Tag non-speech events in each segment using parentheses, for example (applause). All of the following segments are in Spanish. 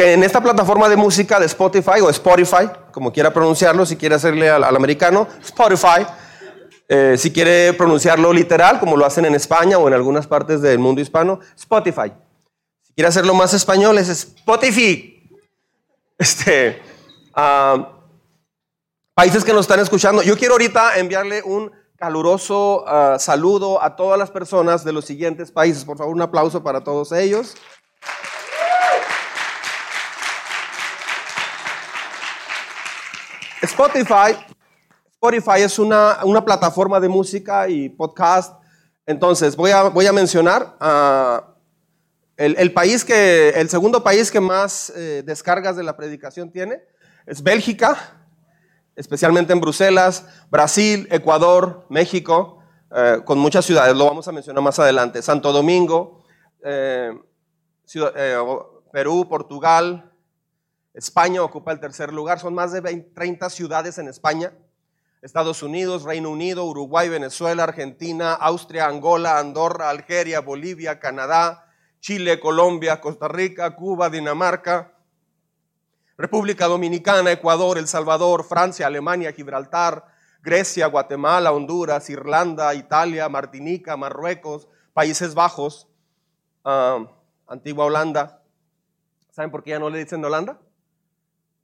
que en esta plataforma de música de Spotify o Spotify, como quiera pronunciarlo, si quiere hacerle al, americano, Spotify, eh, si quiere pronunciarlo literal, como lo hacen en España o en algunas partes del mundo hispano, Spotify. Si quiere hacerlo más español, es Spotify. (laughs) Este, ah, países que nos están escuchando. Yo quiero ahorita enviarle un caluroso ah, saludo a todas las personas de los siguientes países. Por favor, un aplauso para todos ellos. Spotify, Spotify es una, plataforma de música y podcast. Entonces, voy a, voy a mencionar ah, el, país que, el segundo país que más eh, descargas de la predicación tiene es Bélgica, especialmente en Bruselas, Brasil, Ecuador, México, eh, con muchas ciudades, lo vamos a mencionar más adelante, Santo Domingo, eh, Perú, Portugal, España ocupa el tercer lugar, son más de 30 ciudades en España. Estados Unidos, Reino Unido, Uruguay, Venezuela, Argentina, Austria, Angola, Andorra, Algeria, Bolivia, Canadá, Chile, Colombia, Costa Rica, Cuba, Dinamarca, República Dominicana, Ecuador, El Salvador, Francia, Alemania, Gibraltar, Grecia, Guatemala, Honduras, Irlanda, Italia, Martinica, Marruecos, Países Bajos, ah, Antigua Holanda. ¿Saben por qué ya no le dicen Holanda?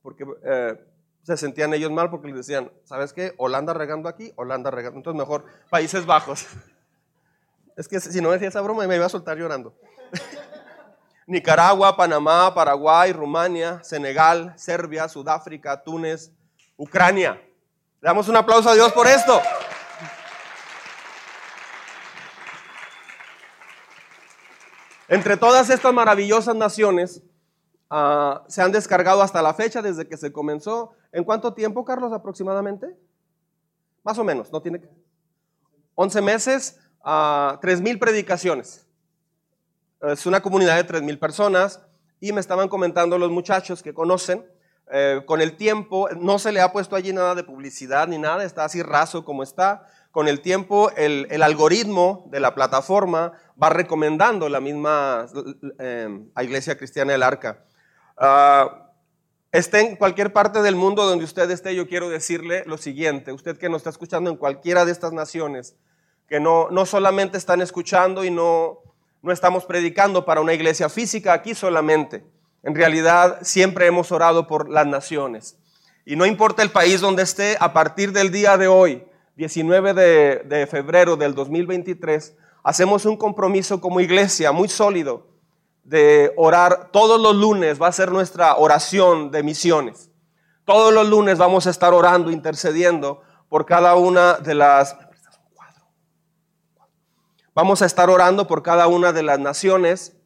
Porque eh, se sentían ellos mal porque les decían, ¿sabes qué? Holanda regando aquí, Holanda regando. Entonces mejor Países Bajos. (laughs) Es que si no decía esa broma me iba a soltar llorando. (laughs) Nicaragua, Panamá, Paraguay, Rumania, Senegal, Serbia, Sudáfrica, Túnez, Ucrania. Le damos un aplauso a Dios por esto. Entre todas estas maravillosas naciones, Ah, se han descargado hasta la fecha desde que se comenzó. ¿En cuánto tiempo, Carlos, aproximadamente? Más o menos, no tiene 11 meses, uh, 3.000 predicaciones. Es una comunidad de 3.000 personas y me estaban comentando los muchachos que conocen, eh, con el tiempo no se le ha puesto allí nada de publicidad ni nada, está así raso como está. Con el tiempo el, el algoritmo de la plataforma va recomendando la misma eh, Iglesia Cristiana del Arca. Uh, esté en cualquier parte del mundo donde usted esté, yo quiero decirle lo siguiente, usted que nos está escuchando en cualquiera de estas naciones, que no, no solamente están escuchando y no, no estamos predicando para una iglesia física aquí solamente, en realidad siempre hemos orado por las naciones. Y no importa el país donde esté, a partir del día de hoy, 19 de, de febrero del 2023, hacemos un compromiso como iglesia muy sólido de orar todos los lunes, va a ser nuestra oración de misiones. Todos los lunes vamos a estar orando, intercediendo por cada una de las... Vamos a estar orando por cada una de las naciones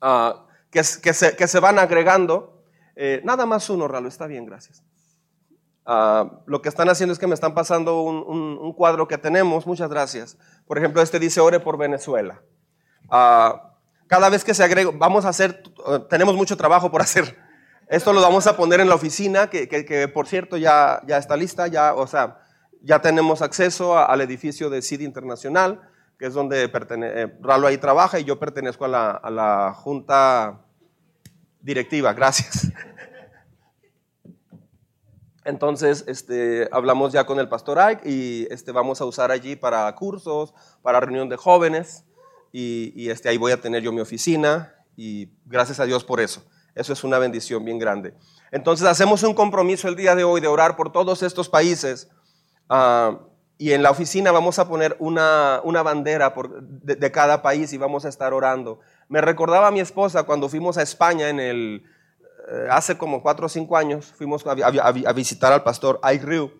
ah, que, se, van agregando. Eh, nada más uno, Ralo, está bien, gracias. Ah, lo que están haciendo es que me están pasando un, cuadro que tenemos, muchas gracias. Por ejemplo, este dice, ore por Venezuela. Uh, cada vez que se agrega, vamos a hacer, tenemos mucho trabajo por hacer. Esto lo vamos a poner en la oficina, que, por cierto ya, ya está lista, ya, o sea, ya tenemos acceso al edificio de CID Internacional, que es donde eh, Ralo ahí trabaja y yo pertenezco a la, a la junta directiva. Gracias. Entonces, este, hablamos ya con el pastor Ike y este, vamos a usar allí para cursos, para reunión de jóvenes y, este, ahí voy a tener yo mi oficina y gracias a Dios por eso. Eso es una bendición bien grande. Entonces hacemos un compromiso el día de hoy de orar por todos estos países ah, y en la oficina vamos a poner una, una bandera de, cada país y vamos a estar orando. Me recordaba a mi esposa cuando fuimos a España en el, eh, hace como cuatro o cinco años, fuimos a, visitar al pastor Ayriu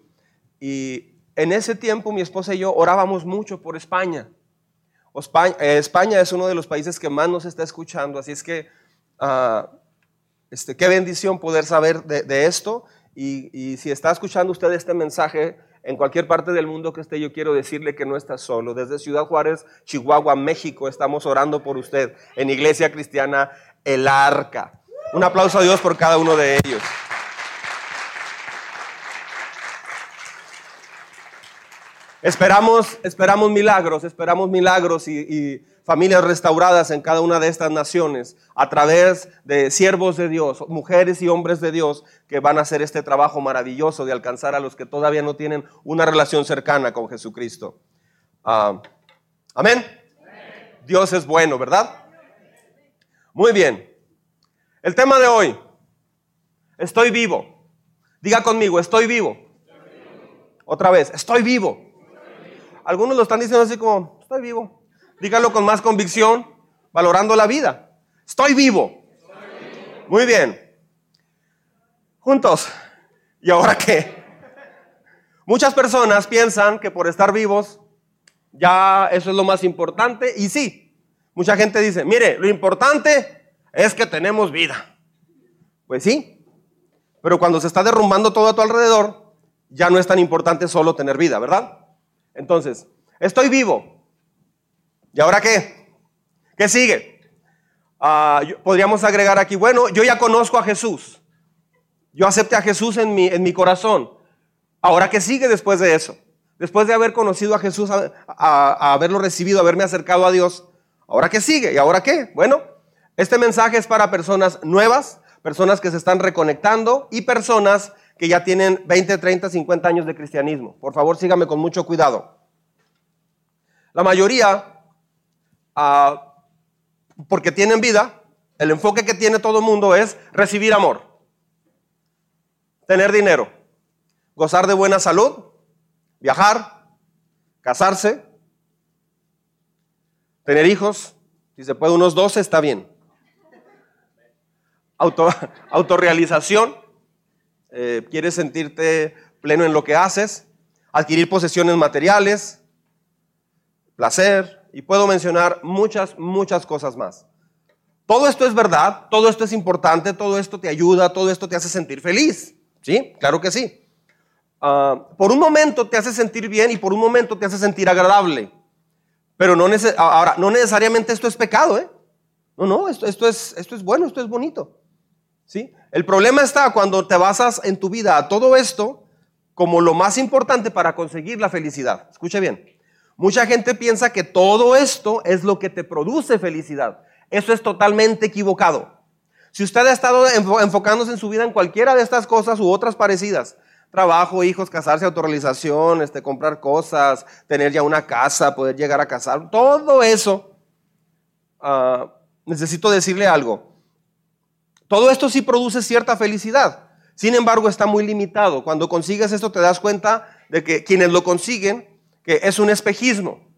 y en ese tiempo mi esposa y yo orábamos mucho por España. Eh, España, es uno de los países que más nos está escuchando, así es que ah, este, qué bendición poder saber de, esto. Y, si está escuchando usted este mensaje en cualquier parte del mundo que esté, yo quiero decirle que no está solo. Desde Ciudad Juárez, Chihuahua, México, estamos orando por usted en Iglesia Cristiana El Arca. Un aplauso a Dios por cada uno de ellos. Esperamos, esperamos milagros, esperamos milagros y, familias restauradas en cada una de estas naciones a través de siervos de Dios, mujeres y hombres de Dios que van a hacer este trabajo maravilloso de alcanzar a los que todavía no tienen una relación cercana con Jesucristo. Ah, amén. Dios es bueno, ¿verdad? Muy bien. El tema de hoy, estoy vivo. Diga conmigo, estoy vivo. Otra vez, estoy vivo. Algunos lo están diciendo así como, estoy vivo. Díganlo con más convicción, valorando la vida. Estoy vivo. Muy bien. Juntos. ¿Y ahora qué? Muchas personas piensan que por estar vivos ya eso es lo más importante. Y sí, mucha gente dice, mire, lo importante es que tenemos vida. Pues sí, pero cuando se está derrumbando todo a tu alrededor, ya no es tan importante solo tener vida, ¿verdad? Entonces, estoy vivo. ¿Y ahora qué? ¿Qué sigue? Ah, podríamos agregar aquí, bueno, yo ya conozco a Jesús. Yo acepté a Jesús en mi, en mi corazón. Ahora, ¿qué sigue después de eso? Después de haber conocido a Jesús, a, haberlo recibido, haberme acercado a Dios, ¿ahora qué sigue? ¿Y ahora qué? Bueno, este mensaje es para personas nuevas, personas que se están reconectando y personas que ya tienen 20, 30, 50 años de cristianismo. Por favor, sígame con mucho cuidado. La mayoría, ah, porque tienen vida, el enfoque que tiene todo el mundo es recibir amor, tener dinero, gozar de buena salud, viajar, casarse, tener hijos, si se puede unos 12 está bien. Auto, (laughs) autorrealización, eh, quieres sentirte pleno en lo que haces, adquirir posesiones materiales, placer, y puedo mencionar muchas, muchas cosas más. Todo esto es verdad, todo esto es importante, todo esto te ayuda, todo esto te hace sentir feliz. ¿Sí? Claro que sí. Ah, por un momento te hace sentir bien y por un momento te hace sentir agradable. Pero no, ahora, no necesariamente esto es pecado, ¿eh? No, no, esto, esto, es, esto es bueno, esto es bonito. ¿Sí? El problema está cuando te basas en tu vida a todo esto como lo más importante para conseguir la felicidad. Escucha bien. Mucha gente piensa que todo esto es lo que te produce felicidad. Eso es totalmente equivocado. Si usted ha estado enfocándose en su vida en cualquiera de estas cosas u otras parecidas, trabajo, hijos, casarse, autorrealización, este, comprar cosas, tener ya una casa, poder llegar a casar, todo eso, ah, necesito decirle algo. Todo esto sí produce cierta felicidad, sin embargo está muy limitado. Cuando consigues esto te das cuenta de que quienes lo consiguen, que es un espejismo.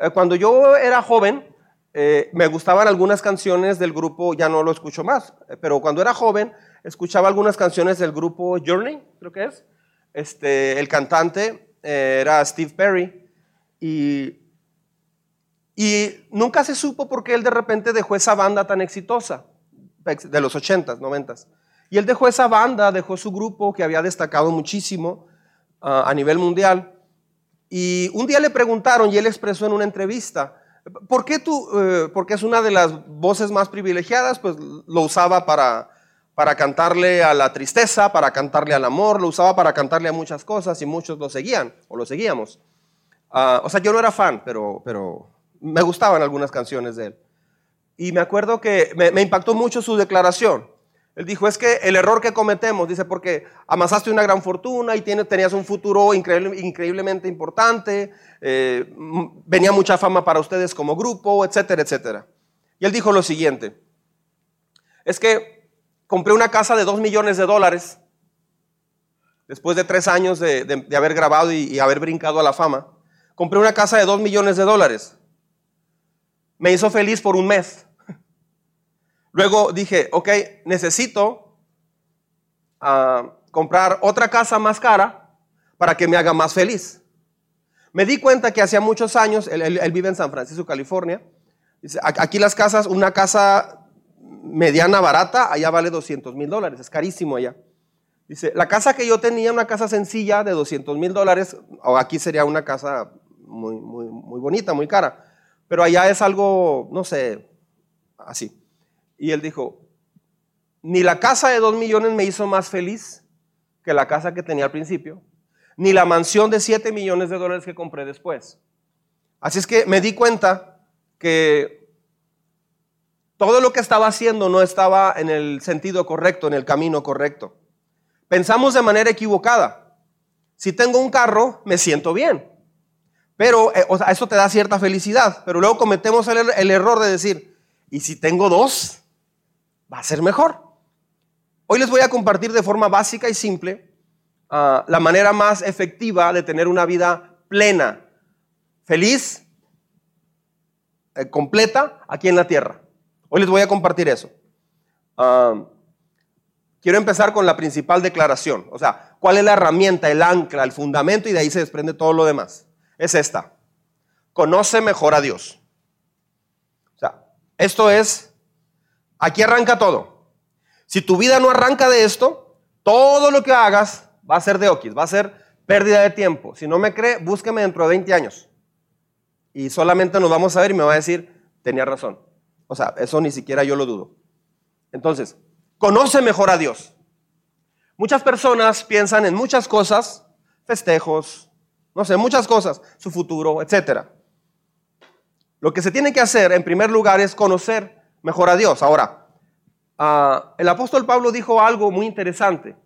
Eh, cuando yo era joven, eh, me gustaban algunas canciones del grupo, ya no lo escucho más, eh, pero cuando era joven escuchaba algunas canciones del grupo Journey, creo que es. Este, el cantante era Steve Perry y, y nunca se supo por qué él de repente dejó esa banda tan exitosa de los 80s, 90s. Y él dejó esa banda, dejó su grupo que había destacado muchísimo ah, a nivel mundial. Y un día le preguntaron y él expresó en una entrevista, ¿por qué tú, eh, porque es una de las voces más privilegiadas, pues lo usaba para, para cantarle a la tristeza, para cantarle al amor, lo usaba para cantarle a muchas cosas y muchos lo seguían o lo seguíamos. Ah, o sea, yo no era fan, pero, pero me gustaban algunas canciones de él. Y me acuerdo que me, impactó mucho su declaración. Él dijo, es que el error que cometemos, dice, porque amasaste una gran fortuna y tenías un futuro increíblemente importante, eh, venía mucha fama para ustedes como grupo, etcétera, etcétera. Y él dijo lo siguiente, es que compré una casa de dos millones de dólares, después de tres años de, haber grabado y, haber brincado a la fama. Compré una casa de dos millones de dólares. Me hizo feliz por un mes. Luego dije, ok, necesito ah, comprar otra casa más cara para que me haga más feliz. Me di cuenta que hacía muchos años, él, vive en San Francisco, California. Dice, aquí las casas, una casa mediana barata, allá vale 200 mil dólares, es carísimo allá. Dice, la casa que yo tenía, una casa sencilla de 200 mil dólares, aquí sería una casa muy, muy bonita, muy cara, pero allá es algo, no sé, así. Y él dijo, ni la casa de 2 millones me hizo más feliz que la casa que tenía al principio, ni la mansión de 7 millones de dólares que compré después. Así es que me di cuenta que todo lo que estaba haciendo no estaba en el sentido correcto, en el camino correcto. Pensamos de manera equivocada. Si tengo un carro, me siento bien. Pero eh, eso te da cierta felicidad. Pero luego cometemos el, error de decir, ¿y si tengo dos? Va a ser mejor. Hoy les voy a compartir de forma básica y simple ah, la manera más efectiva de tener una vida plena, feliz, eh, completa aquí en la tierra. Hoy les voy a compartir eso. Ah, quiero empezar con la principal declaración. O sea, ¿cuál es la herramienta, el ancla, el fundamento y de ahí se desprende todo lo demás? Es esta. Conoce mejor a Dios. O sea, esto es, aquí arranca todo. Si tu vida no arranca de esto, todo lo que hagas va a ser de oquis, va a ser pérdida de tiempo. Si no me cree, búsqueme dentro de 20 años. Y solamente nos vamos a ver y me va a decir, tenía razón. O sea, eso ni siquiera yo lo dudo. Entonces, conoce mejor a Dios. Muchas personas piensan en muchas cosas, festejos, no sé, muchas cosas, su futuro, etc. Lo que se tiene que hacer en primer lugar es conocer mejor a Dios. Ahora, ah, el apóstol Pablo dijo algo muy interesante.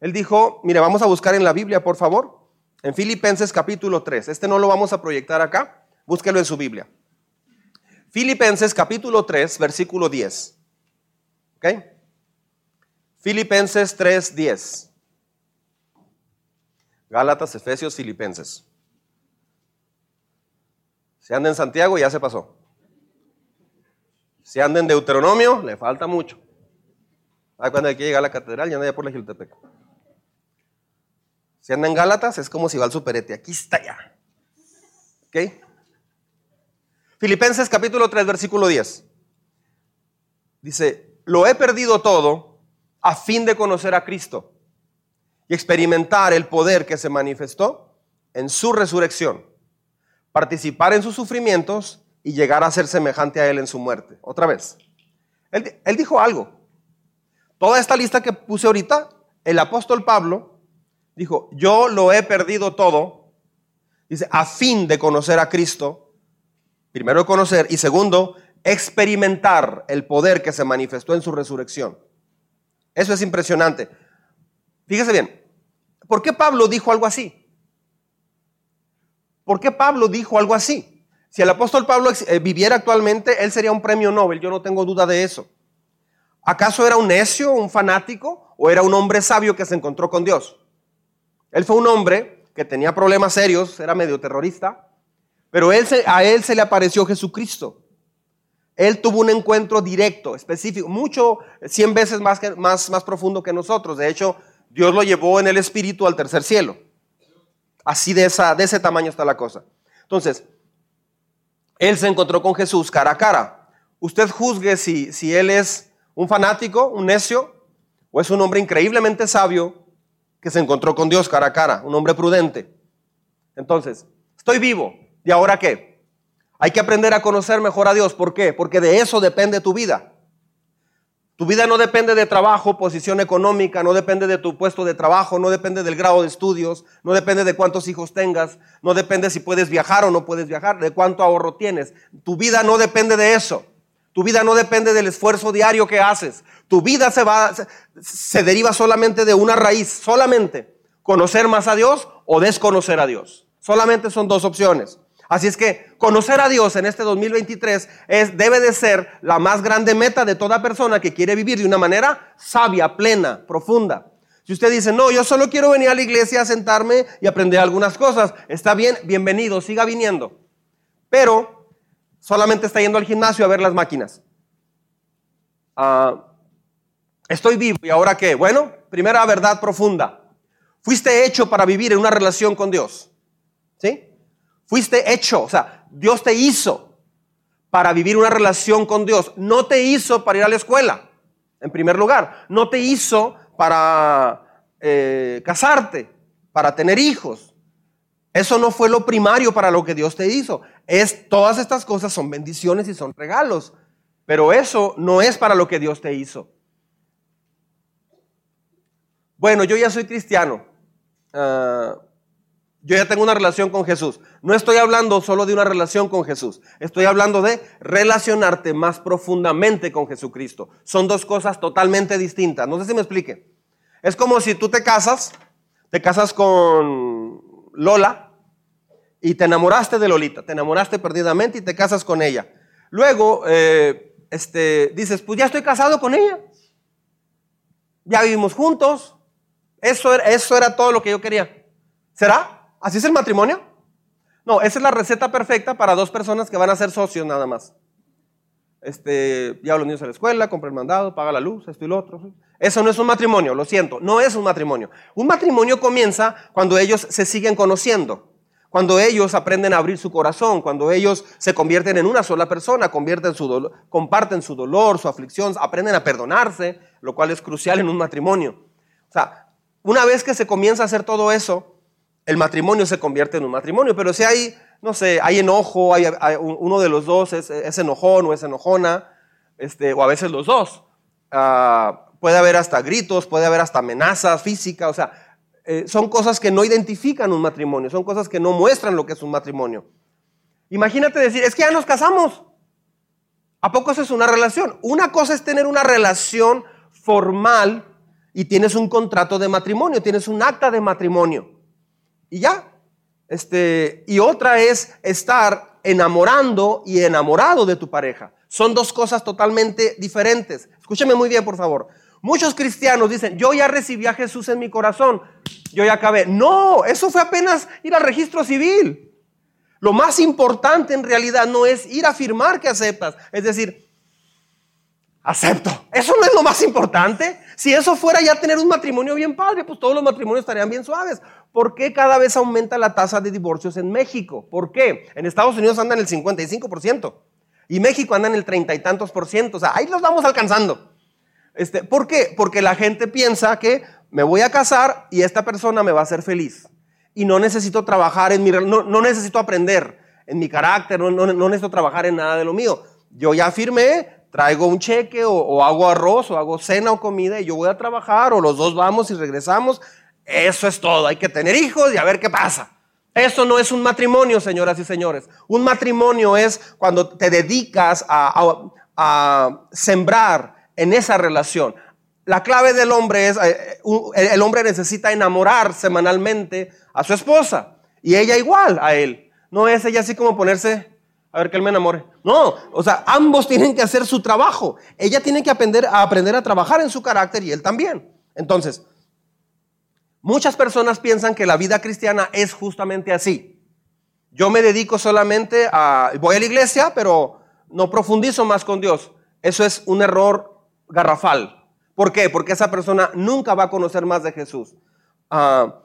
Él dijo, mire, vamos a buscar en la Biblia, por favor, en Filipenses capítulo 3. Este no lo vamos a proyectar acá, búsquelo en su Biblia. Filipenses capítulo 3, versículo 10. ¿Ok? Filipenses 3, 10. Gálatas, Efesios, Filipenses. Si anda en Santiago, ya se pasó. Si anda en Deuteronomio, le falta mucho. Ah, cuando hay que llegar a la catedral, ya anda por la Giltepec. Si anda en Gálatas, es como si va al superete. Aquí está ya. ¿Ok? Filipenses capítulo 3, versículo 10. Dice, lo he perdido todo a fin de conocer a Cristo y experimentar el poder que se manifestó en su resurrección, participar en sus sufrimientos y llegar a ser semejante a Él en su muerte. Otra vez. Él, dijo algo. Toda esta lista que puse ahorita, el apóstol Pablo dijo, yo lo he perdido todo, dice, a fin de conocer a Cristo Primero conocer y segundo, experimentar el poder que se manifestó en su resurrección. Eso es impresionante. Fíjese bien, ¿por qué Pablo dijo algo así? ¿Por qué Pablo dijo algo así? Si el apóstol Pablo eh, viviera actualmente, él sería un premio Nobel, yo no tengo duda de eso. ¿Acaso era un necio, un fanático o era un hombre sabio que se encontró con Dios? Él fue un hombre que tenía problemas serios, era medio terrorista, pero a él se le apareció Jesucristo. Él tuvo un encuentro directo, específico, mucho, cien veces más, profundo que nosotros. De hecho, Dios lo llevó en el espíritu al tercer cielo. Así de, de ese tamaño está la cosa. Entonces, él se encontró con Jesús cara a cara. Usted juzgue si, si él es un fanático, un necio, o es un hombre increíblemente sabio que se encontró con Dios cara a cara, un hombre prudente. Entonces, estoy vivo, ¿Y ahora qué? Hay que aprender a conocer mejor a Dios. ¿Por qué? Porque de eso depende tu vida. Tu vida no depende de trabajo, posición económica, no depende de tu puesto de trabajo, no depende del grado de estudios, no depende de cuántos hijos tengas, no depende si puedes viajar o no puedes viajar, de cuánto ahorro tienes. Tu vida no depende de eso. Tu vida no depende del esfuerzo diario que haces. Tu vida se va se deriva solamente de una raíz, solamente conocer más a Dios o desconocer a Dios. Solamente son dos opciones. Así es que conocer a Dios en este 2023 es, debe de ser la más grande meta de toda persona que quiere vivir de una manera sabia, plena, profunda. Si usted dice, no, yo solo quiero venir a la iglesia a sentarme y aprender algunas cosas, está bien, bienvenido, siga viniendo. Pero solamente está yendo al gimnasio a ver las máquinas. Ah, estoy vivo y ahora qué? Bueno, primera verdad profunda. Fuiste hecho para vivir en una relación con Dios. ¿Sí? Fuiste hecho, o sea, Dios te hizo para vivir una relación con Dios. No te hizo para ir a la escuela, en primer lugar. No te hizo para eh, casarte, para tener hijos. Eso no fue lo primario para lo que Dios te hizo. Es, todas estas cosas son bendiciones y son regalos. Pero eso no es para lo que Dios te hizo. Bueno, yo ya soy cristiano. Ah, Yo ya tengo una relación con Jesús. No estoy hablando solo de una relación con Jesús. Estoy hablando de relacionarte más profundamente con Jesucristo. Son dos cosas totalmente distintas. No sé si me explique. Es como si tú te casas, te casas con Lola y te enamoraste de Lolita, te enamoraste perdidamente y te casas con ella. Luego, eh, este, dices, pues ya estoy casado con ella. Ya vivimos juntos. Eso era, eso era todo lo que yo quería. ¿Será? ¿Así es el matrimonio? No, esa es la receta perfecta para dos personas que van a ser socios nada más. Este, lleva los niños a la escuela, compra el mandado, paga la luz, esto y lo otro. Eso no es un matrimonio, lo siento, no es un matrimonio. Un matrimonio comienza cuando ellos se siguen conociendo, cuando ellos aprenden a abrir su corazón, cuando ellos se convierten en una sola persona, comparten su dolor, su aflicción, aprenden a perdonarse, lo cual es crucial en un matrimonio. O sea, una vez que se comienza a hacer todo eso, el matrimonio se convierte en un matrimonio. Pero si hay, no sé, hay enojo, hay, uno de los dos es, enojón o es enojona, este, o a veces los dos. Ah, puede haber hasta gritos, puede haber hasta amenazas físicas, o sea, eh, son cosas que no identifican un matrimonio, son cosas que no muestran lo que es un matrimonio. Imagínate decir, es que ya nos casamos. ¿A poco eso es una relación? Una cosa es tener una relación formal y tienes un contrato de matrimonio, tienes un acta de matrimonio y ya. Este, y otra es estar enamorando y enamorado de tu pareja. Son dos cosas totalmente diferentes. Escúcheme muy bien, por favor. Muchos cristianos dicen, yo ya recibí a Jesús en mi corazón, yo ya acabé. No, eso fue apenas ir al registro civil. Lo más importante en realidad no es ir a afirmar que aceptas, es decir, acepto. Eso no es lo más importante. Si eso fuera ya tener un matrimonio bien padre, pues todos los matrimonios estarían bien suaves. ¿Por qué cada vez aumenta la tasa de divorcios en México? ¿Por qué? En Estados Unidos anda en el 55% y México anda en el treinta y tantos por ciento. O sea, ahí los vamos alcanzando. Este, ¿Por qué? Porque la gente piensa que me voy a casar y esta persona me va a hacer feliz. Y no necesito trabajar en mi... No, no necesito aprender en mi carácter, no, no, necesito trabajar en nada de lo mío. Yo ya firmé, traigo un cheque o, o, hago arroz o hago cena o comida y yo voy a trabajar o los dos vamos y regresamos eso es todo. Hay que tener hijos y a ver qué pasa. Eso no es un matrimonio, señoras y señores. Un matrimonio es cuando te dedicas a, sembrar en esa relación. La clave del hombre es, eh, el hombre necesita enamorar semanalmente a su esposa y ella igual a él. No es ella así como ponerse, a ver que él me enamore. No, o sea, ambos tienen que hacer su trabajo. Ella tiene que aprender a, aprender a trabajar en su carácter y él también. Entonces, Muchas personas piensan que la vida cristiana es justamente así. Yo me dedico solamente a, voy a la iglesia, pero no profundizo más con Dios. Eso es un error garrafal. ¿Por qué? Porque esa persona nunca va a conocer más de Jesús. Ah,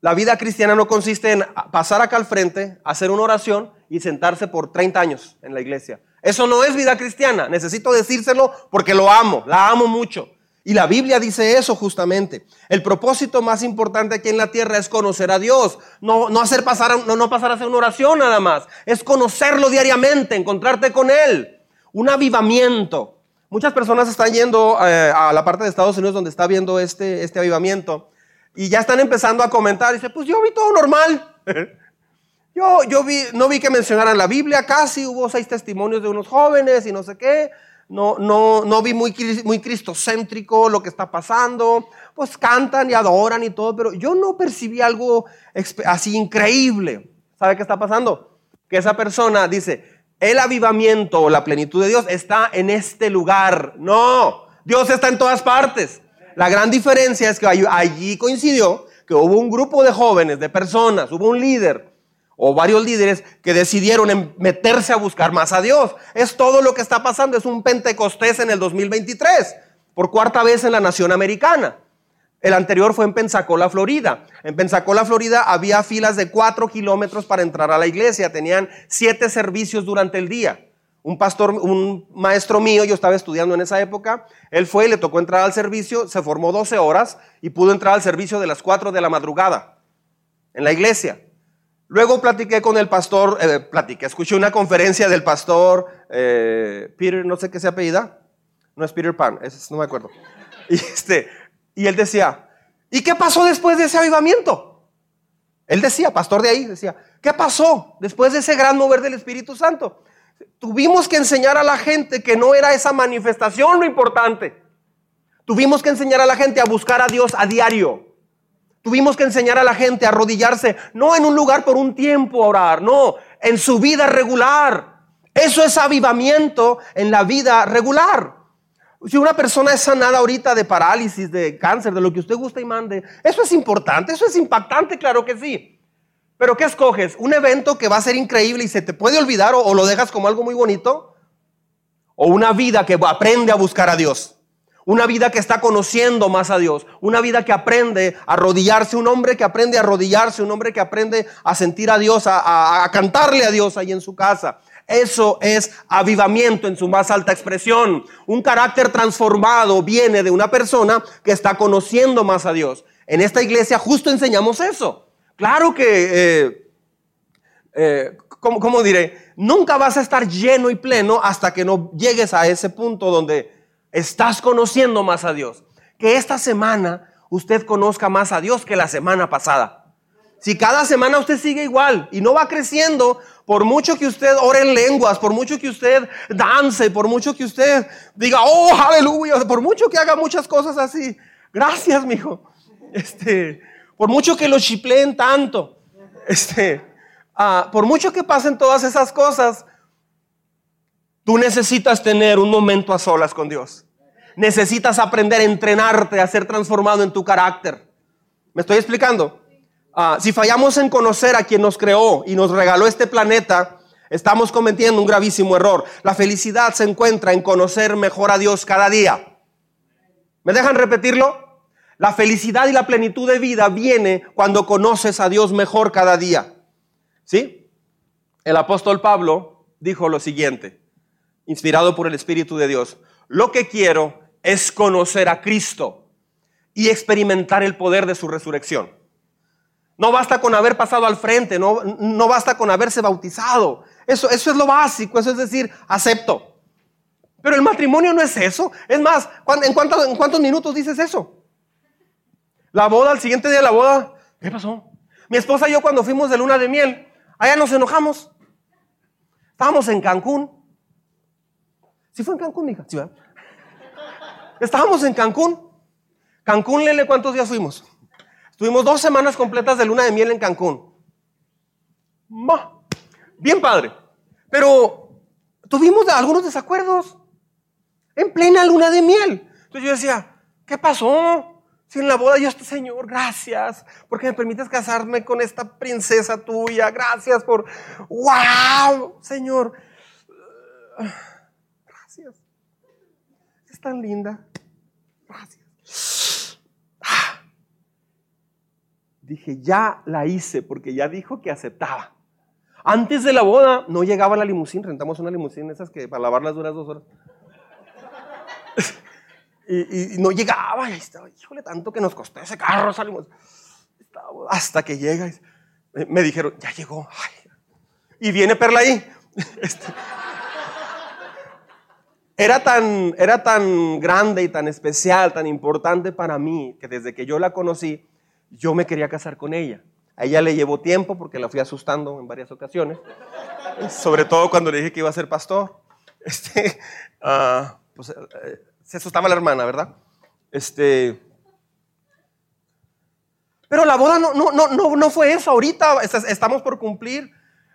la vida cristiana no consiste en pasar acá al frente, hacer una oración y sentarse por 30 años en la iglesia. Eso no es vida cristiana. Necesito decírselo porque lo amo, la amo mucho. Y la Biblia dice eso justamente. El propósito más importante aquí en la tierra es conocer a Dios. No, no, hacer pasar, no, no pasar a hacer una oración nada más. Es conocerlo diariamente, encontrarte con Él. Un avivamiento. Muchas personas están yendo eh, a la parte de Estados Unidos donde está viendo este, este avivamiento. Y ya están empezando a comentar. Dice, pues yo vi todo normal. (laughs) yo, yo vi, no vi que mencionaran la Biblia casi. Hubo seis testimonios de unos jóvenes y no sé qué no, no, no vi muy, muy cristocéntrico lo que está pasando, pues cantan y adoran y todo, pero yo no percibí algo así increíble. ¿Sabe qué está pasando? Que esa persona dice, el avivamiento o la plenitud de Dios está en este lugar. No, Dios está en todas partes. La gran diferencia es que allí coincidió que hubo un grupo de jóvenes, de personas, hubo un líder o varios líderes que decidieron meterse a buscar más a Dios. Es todo lo que está pasando, es un Pentecostés en el 2023, por cuarta vez en la nación americana. El anterior fue en Pensacola, Florida. En Pensacola, Florida había filas de cuatro kilómetros para entrar a la iglesia. Tenían siete servicios durante el día. Un pastor, un maestro mío, yo estaba estudiando en esa época, él fue y le tocó entrar al servicio, se formó 12 horas y pudo entrar al servicio de las 4 de la madrugada en la iglesia. Luego platiqué con el pastor, eh, platiqué, escuché una conferencia del pastor eh, Peter, no sé qué se apellida, no es Peter Pan, no me acuerdo. Y, este, y él decía, ¿y qué pasó después de ese avivamiento? Él decía, pastor de ahí, decía, ¿qué pasó después de ese gran mover del Espíritu Santo? Tuvimos que enseñar a la gente que no era esa manifestación lo importante. Tuvimos que enseñar a la gente a buscar a Dios a diario. Tuvimos que enseñar a la gente a arrodillarse, no en un lugar por un tiempo a orar, no, en su vida regular. Eso es avivamiento en la vida regular. Si una persona es sanada ahorita de parálisis, de cáncer, de lo que usted guste y mande, eso es importante, eso es impactante, claro que sí. Pero ¿qué escoges? ¿Un evento que va a ser increíble y se te puede olvidar o, lo dejas como algo muy bonito? ¿O una vida que aprende a buscar a Dios? Una vida que está conociendo más a Dios. Una vida que aprende a arrodillarse. Un hombre que aprende a arrodillarse. Un hombre que aprende a sentir a Dios, a, cantarle a Dios ahí en su casa. Eso es avivamiento en su más alta expresión. Un carácter transformado viene de una persona que está conociendo más a Dios. En esta iglesia justo enseñamos eso. Claro que, eh, eh, ¿cómo diré? Nunca vas a estar lleno y pleno hasta que no llegues a ese punto donde estás conociendo más a Dios. Que esta semana usted conozca más a Dios que la semana pasada. Si cada semana usted sigue igual y no va creciendo, por mucho que usted ore en lenguas, por mucho que usted dance, por mucho que usted diga, oh, aleluya, por mucho que haga muchas cosas así, gracias, mijo. Este, por mucho que lo chipleen tanto, este, ah, por mucho que pasen todas esas cosas, Tú necesitas tener un momento a solas con Dios. Necesitas aprender a entrenarte, a ser transformado en tu carácter. ¿Me estoy explicando? Ah, si fallamos en conocer a quien nos creó y nos regaló este planeta, estamos cometiendo un gravísimo error. La felicidad se encuentra en conocer mejor a Dios cada día. ¿Me dejan repetirlo? La felicidad y la plenitud de vida viene cuando conoces a Dios mejor cada día. ¿Sí? El apóstol Pablo dijo lo siguiente inspirado por el Espíritu de Dios. Lo que quiero es conocer a Cristo y experimentar el poder de su resurrección. No basta con haber pasado al frente, no, no basta con haberse bautizado. Eso, eso es lo básico, eso es decir, acepto. Pero el matrimonio no es eso. Es más, ¿en cuántos, ¿en cuántos minutos dices eso? La boda, al siguiente día de la boda, ¿qué pasó? Mi esposa y yo cuando fuimos de luna de miel, allá nos enojamos. Estábamos en Cancún ¿Sí fue en Cancún, hija? ¿Sí, Estábamos en Cancún. Cancún, Lele, ¿cuántos días fuimos? Estuvimos dos semanas completas de luna de miel en Cancún. bien padre. Pero tuvimos algunos desacuerdos en plena luna de miel. Entonces yo decía, ¿qué pasó? Si en la boda yo estoy, Señor, gracias, porque me permites casarme con esta princesa tuya. Gracias por, wow, Señor tan linda. Gracias. Dije, ya la hice porque ya dijo que aceptaba. Antes de la boda no llegaba la limusina, rentamos una limusina, esas que para lavarlas duras dos horas. Y, no llegaba, y ahí estaba, híjole, tanto que nos costó ese carro, salimos. Hasta que llega, me dijeron, ya llegó. y viene Perla ahí. (laughs) Este, era tan, era tan grande y tan especial, tan importante para mí, que desde que yo la conocí, yo me quería casar con ella. A ella le llevó tiempo porque la fui asustando en varias ocasiones, sobre todo cuando le dije que iba a ser pastor. Este, uh, (laughs) pues, eh, se asustaba la hermana, ¿verdad? Este, pero la boda no, no, no, no, fue eso. Ahorita estamos por cumplir,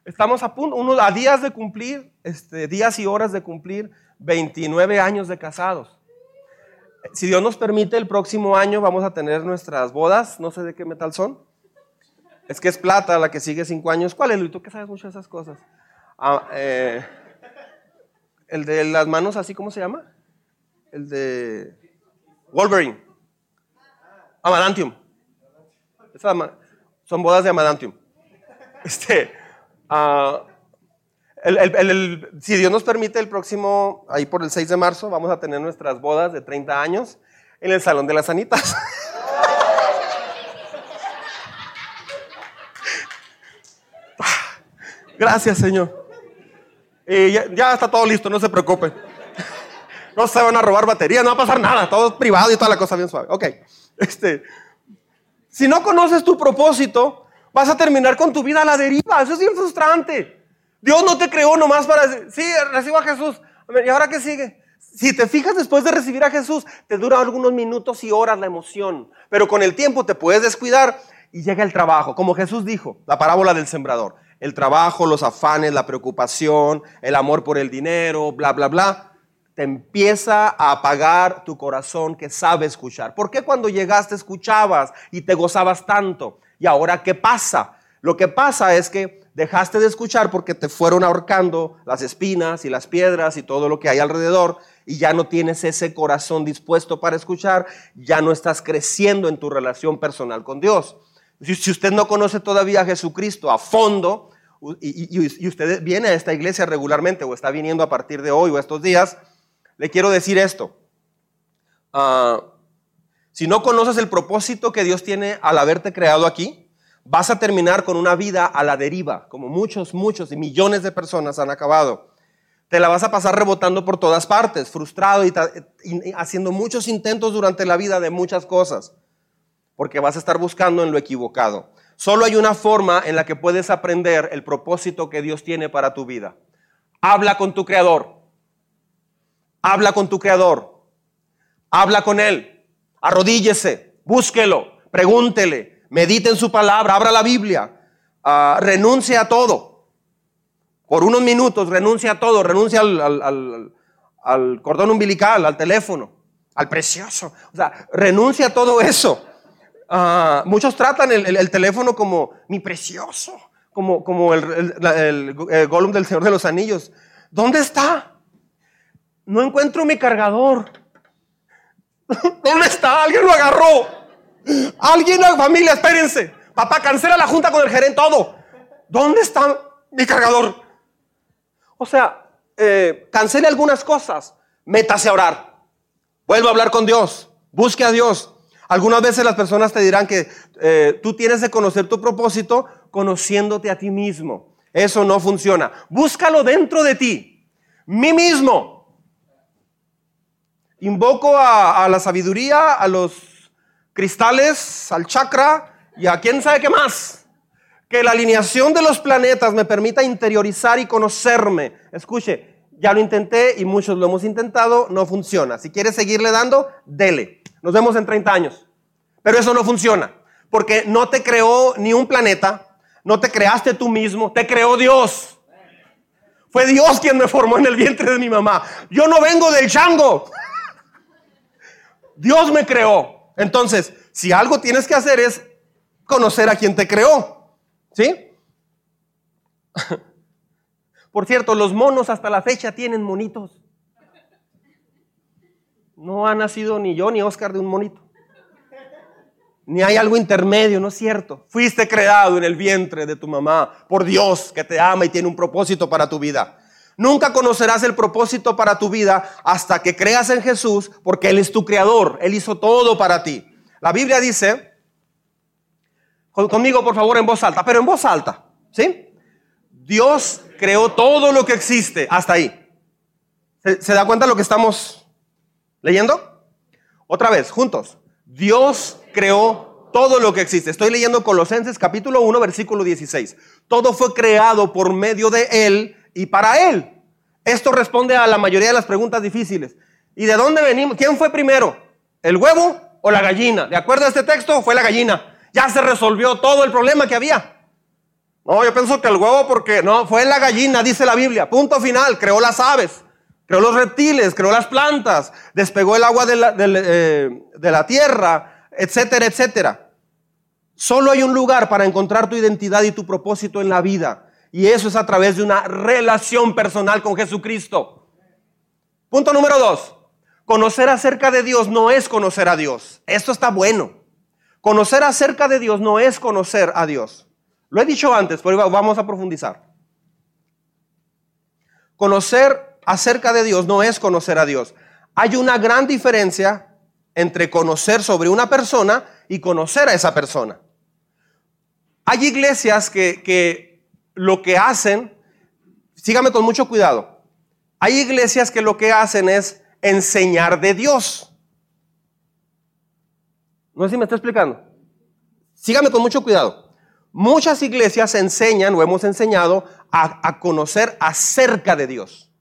estamos a punto, uno, a días de cumplir, este, días y horas de cumplir 29 años de casados. Si Dios nos permite, el próximo año vamos a tener nuestras bodas. No sé de qué metal son. Es que es plata la que sigue cinco años. ¿Cuál es, Luis? ¿Tú que sabes mucho de esas cosas? Ah, eh, el de las manos, así, ¿cómo se llama? El de Wolverine. Amadantium. son bodas de Amadantium. (laughs) Este, uh, si Dios nos permite, el próximo, ahí por el 6 de marzo, vamos a tener nuestras bodas de 30 años en el Salón de las Anitas. (laughs) Gracias, Señor. ya, está todo listo, no se preocupe. No se van a robar baterías, no va a pasar nada, todo privado y toda la cosa bien suave. Ok, este, si no conoces tu propósito, Vas a terminar con tu vida a la deriva. Eso es bien frustrante. Dios no te creó nomás para decir, sí, recibo a Jesús. ¿Y ahora qué sigue? Si te fijas después de recibir a Jesús, te dura algunos minutos y horas la emoción. Pero con el tiempo te puedes descuidar y llega el trabajo. Como Jesús dijo, la parábola del sembrador. El trabajo, los afanes, la preocupación, el amor por el dinero, bla, bla, bla te empieza a apagar tu corazón que sabe escuchar. ¿Por qué cuando llegaste escuchabas y te gozabas tanto? ¿Y ahora qué pasa? Lo que pasa es que dejaste de escuchar porque te fueron ahorcando las espinas y las piedras y todo lo que hay alrededor y ya no tienes ese corazón dispuesto para escuchar, ya no estás creciendo en tu relación personal con Dios. Si, usted no conoce todavía a Jesucristo a fondo y, usted viene a esta iglesia regularmente o está viniendo a partir de hoy o estos días, le quiero decir esto. Ah, si no conoces el propósito que Dios tiene al haberte creado aquí, vas a terminar con una vida a la deriva, como muchos, muchos y millones de personas han acabado. Te la vas a pasar rebotando por todas partes, frustrado y, haciendo muchos intentos durante la vida de muchas cosas, porque vas a estar buscando en lo equivocado. Solo hay una forma en la que puedes aprender el propósito que Dios tiene para tu vida. Habla con tu creador. Habla con tu creador. Habla con él. Arrodíllese. Búsquelo. Pregúntele. Medite en su palabra. Abra la Biblia. Uh, renuncie a todo. Por unos minutos renuncia a todo. Renuncia al, cordón umbilical, al teléfono, al precioso. O sea, renuncia a todo eso. Ah, muchos tratan el, teléfono como mi precioso, como, como el, el, el, del Señor de los Anillos. ¿Dónde está? No encuentro mi cargador. (laughs) ¿Dónde está? Alguien lo agarró. Alguien, familia, espérense. Papá, cancela la junta con el gerente, todo. ¿Dónde está mi cargador? O sea, eh, cancele algunas cosas. Métase a orar. Vuelva a hablar con Dios. Busque a Dios. Algunas veces las personas te dirán que eh, tú tienes que conocer tu propósito conociéndote a ti mismo. Eso no funciona. Búscalo dentro de ti. Mí mismo. Invoco a, la sabiduría, a los cristales, al chakra y a quién sabe qué más. Que la alineación de los planetas me permita interiorizar y conocerme. Escuche, ya lo intenté y muchos lo hemos intentado, no funciona. Si quieres seguirle dando, dele. Nos vemos en 30 años. Pero eso no funciona, porque no te creó ni un planeta, no te creaste tú mismo, te creó Dios. Fue Dios quien me formó en el vientre de mi mamá. Yo no vengo del chango. Dios me creó. Entonces, si algo tienes que hacer es conocer a quien te creó. ¿Sí? (laughs) Por cierto, los monos hasta la fecha tienen monitos. No ha nacido ni yo ni Oscar de un monito. Ni hay algo intermedio, ¿no es cierto? Fuiste creado en el vientre de tu mamá por Dios que te ama y tiene un propósito para tu vida. Nunca conocerás el propósito para tu vida hasta que creas en Jesús, porque Él es tu creador, Él hizo todo para ti. La Biblia dice, conmigo por favor en voz alta, pero en voz alta, ¿sí? Dios creó todo lo que existe, hasta ahí. ¿Se, da cuenta lo que estamos leyendo? Otra vez, juntos. Dios creó todo lo que existe. Estoy leyendo Colosenses capítulo 1, versículo 16. Todo fue creado por medio de Él y para Él. Esto responde a la mayoría de las preguntas difíciles. ¿Y de dónde venimos? ¿Quién fue primero? ¿El huevo o la gallina? ¿De acuerdo a este texto? Fue la gallina. Ya se resolvió todo el problema que había. No, yo pienso que el huevo porque no, fue la gallina, dice la Biblia. Punto final. Creó las aves, creó los reptiles, creó las plantas, despegó el agua de la, eh, de la tierra, etcétera, etcétera. Solo hay un lugar para encontrar tu identidad y tu propósito en la vida. Y eso es a través de una relación personal con Jesucristo. Punto número dos. Conocer acerca de Dios no es conocer a Dios. Esto está bueno. Conocer acerca de Dios no es conocer a Dios. Lo he dicho antes, pero vamos a profundizar. Conocer acerca de Dios no es conocer a Dios. Hay una gran diferencia entre conocer sobre una persona y conocer a esa persona. Hay iglesias que, que lo que hacen, sígame con mucho cuidado, hay iglesias que lo que hacen es enseñar de Dios. No sé si me está explicando. Sígame con mucho cuidado. muchas iglesias enseñan o hemos enseñado a, conocer acerca de Dios.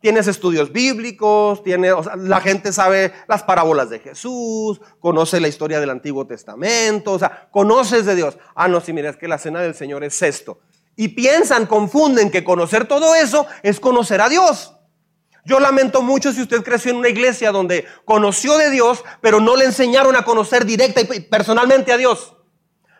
Tienes estudios bíblicos, tiene, o sea, la gente sabe las parábolas de Jesús, conoce la historia del Antiguo Testamento, o sea, conoces de Dios. Ah, no, si mira, es que la cena del Señor es esto. Y piensan, confunden que conocer todo eso es conocer a Dios. Yo lamento mucho si usted creció en una iglesia donde conoció de Dios, pero no le enseñaron a conocer directa y personalmente a Dios.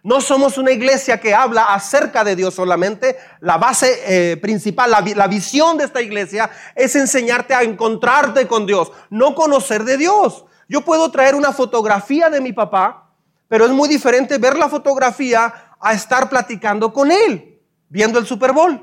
No somos una iglesia que habla acerca de Dios solamente. La base eh, principal, la, la visión de esta iglesia es enseñarte a encontrarte con Dios, no conocer de Dios. Yo puedo traer una fotografía de mi papá, pero es muy diferente ver la fotografía a estar platicando con él, viendo el Super Bowl.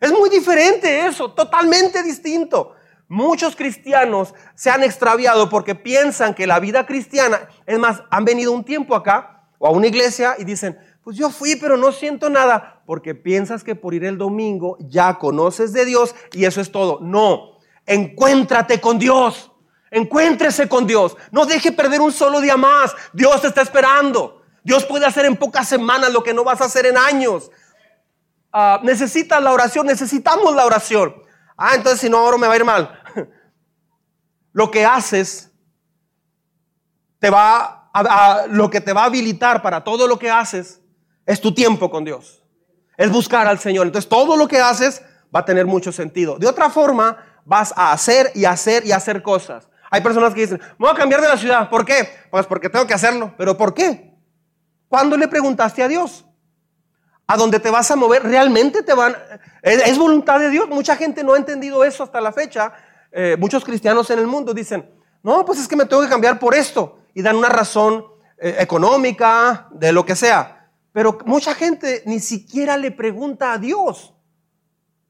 Es muy diferente eso, totalmente distinto. Muchos cristianos se han extraviado porque piensan que la vida cristiana, es más, han venido un tiempo acá o a una iglesia y dicen, pues yo fui, pero no siento nada, porque piensas que por ir el domingo ya conoces de Dios y eso es todo. No, encuéntrate con Dios, encuéntrese con Dios, no deje perder un solo día más, Dios te está esperando. Dios puede hacer en pocas semanas lo que no vas a hacer en años. Ah, necesitas la oración, necesitamos la oración. Ah, entonces si no oro me va a ir mal. (laughs) lo que haces te va lo que te va a habilitar para todo lo que haces es tu tiempo con Dios. Es buscar al Señor. Entonces todo lo que haces va a tener mucho sentido. De otra forma, vas a hacer y hacer y hacer cosas. Hay personas que dicen, voy a cambiar de la ciudad. ¿Por qué? Pues porque tengo que hacerlo. ¿Pero por qué? ¿Cuándo le preguntaste a Dios? ¿A dónde te vas a mover? ¿Realmente te van? ¿Es, voluntad de Dios? Mucha gente no ha entendido eso hasta la fecha. Eh, muchos cristianos en el mundo dicen, no, pues es que me tengo que cambiar por esto y dan una razón eh, económica, de lo que sea. Pero mucha gente ni siquiera le pregunta a Dios.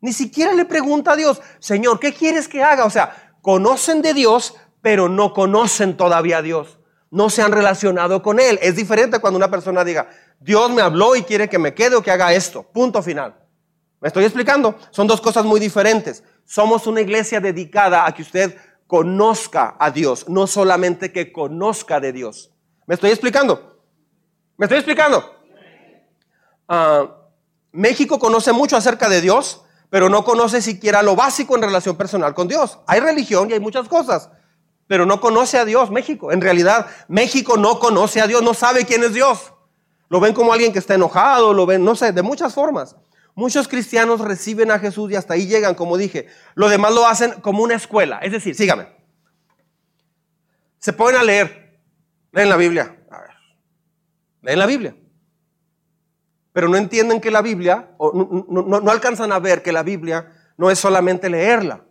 Ni siquiera le pregunta a Dios, Señor, ¿qué quieres que haga? O sea, conocen de Dios, pero no conocen todavía a Dios. No se han relacionado con Él. Es diferente cuando una persona diga, Dios me habló y quiere que me quede o que haga esto. Punto final. ¿Me estoy explicando? Son dos cosas muy diferentes. Somos una iglesia dedicada a que usted conozca a Dios, no solamente que conozca de Dios. ¿Me estoy explicando? ¿Me estoy explicando? Ah, México conoce mucho acerca de Dios, pero no conoce siquiera lo básico en relación personal con Dios. Hay religión y hay muchas cosas, pero no conoce a Dios México. En realidad, México no conoce a Dios, no sabe quién es Dios. Lo ven como alguien que está enojado, lo ven, no sé, de muchas formas. Muchos cristianos reciben a Jesús y hasta ahí llegan, como dije. Lo demás lo hacen como una escuela. Es decir, sígame. Se ponen a leer. Leen la Biblia. A ver. Leen la Biblia. Pero no entienden que la Biblia, o no, alcanzan a ver que la Biblia no es solamente leerla.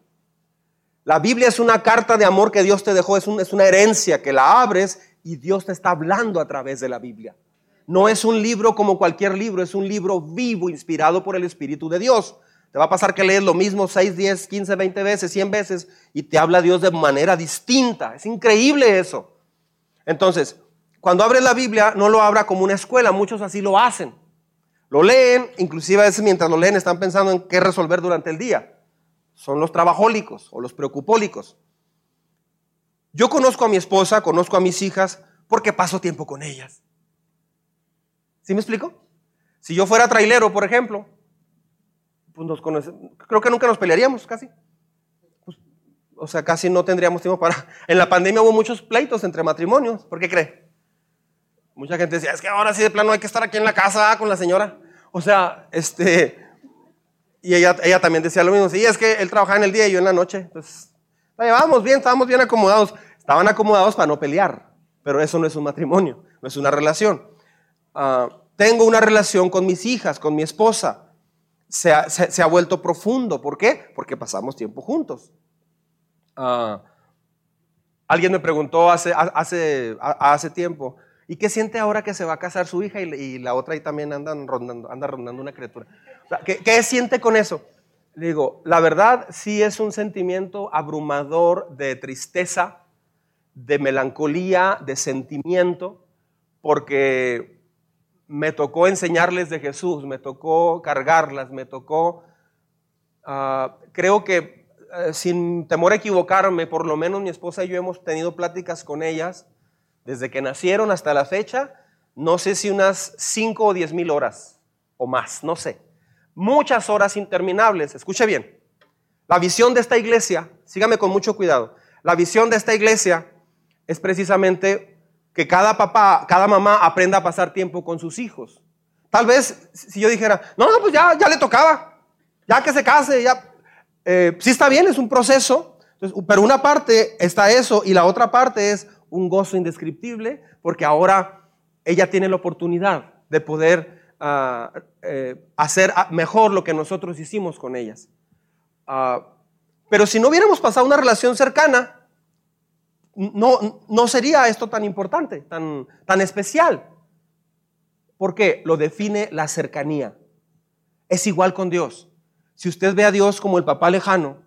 La Biblia es una carta de amor que Dios te dejó, es, es una herencia que la abres y Dios te está hablando a través de la Biblia. No es un libro como cualquier libro, es un libro vivo, inspirado por el Espíritu de Dios. Te va a pasar que lees lo mismo 6, 10, 15, 20 veces, 100 veces y te habla Dios de manera distinta. Es increíble eso. Entonces, cuando abres la Biblia, no lo abra como una escuela, muchos así lo hacen. Lo leen, inclusive a veces mientras lo leen están pensando en qué resolver durante el día. Son los trabajólicos o los preocupólicos. Yo conozco a mi esposa, conozco a mis hijas, porque paso tiempo con ellas. ¿Sí me explico? Si yo fuera trailero, por ejemplo, pues creo que nunca nos pelearíamos casi. Pues, o sea, casi no tendríamos tiempo para... (laughs) En la pandemia hubo muchos pleitos entre matrimonios. ¿Por qué cree? Mucha gente decía, es que ahora sí de plano hay que estar aquí en la casa con la señora. O sea, este... Y ella, ella también decía lo mismo. Sí, es que él trabajaba en el día y yo en la noche. Entonces, la llevábamos bien, estábamos bien acomodados. Estaban acomodados para no pelear. Pero eso no es un matrimonio, no es una relación. Ah, tengo una relación con mis hijas, con mi esposa. Se ha, vuelto profundo. ¿Por qué? Porque pasamos tiempo juntos. Ah, alguien me preguntó hace, hace, hace tiempo, ¿y qué siente ahora que se va a casar su hija y, la otra ahí también andan rondando, anda rondando una criatura? ¿qué, ¿Qué siente con eso? Le digo, la verdad sí es un sentimiento abrumador de tristeza, de melancolía, de sentimiento, porque me tocó enseñarles de Jesús, me tocó cargarlas, me tocó, ah, creo que eh, sin temor a equivocarme, por lo menos mi esposa y yo hemos tenido pláticas con ellas desde que nacieron hasta la fecha no sé si unas 5 o 10 mil horas o más, no sé. Muchas horas interminables. Escuche bien. La visión de esta iglesia, sígame con mucho cuidado, la visión de esta iglesia es precisamente que cada papá, cada mamá aprenda a pasar tiempo con sus hijos. Tal vez si yo dijera, no, no, pues ya, ya le tocaba, ya que se case, ya, eh, sí está bien, es un proceso, pero una parte está eso y la otra parte es un gozo indescriptible porque ahora ella tiene la oportunidad de poder ah, eh, hacer mejor lo que nosotros hicimos con ellas. Ah, pero si no hubiéramos pasado una relación cercana, no, no sería esto tan importante, tan, tan especial. Porque lo define la cercanía. Es igual con Dios. Si usted ve a Dios como el papá lejano,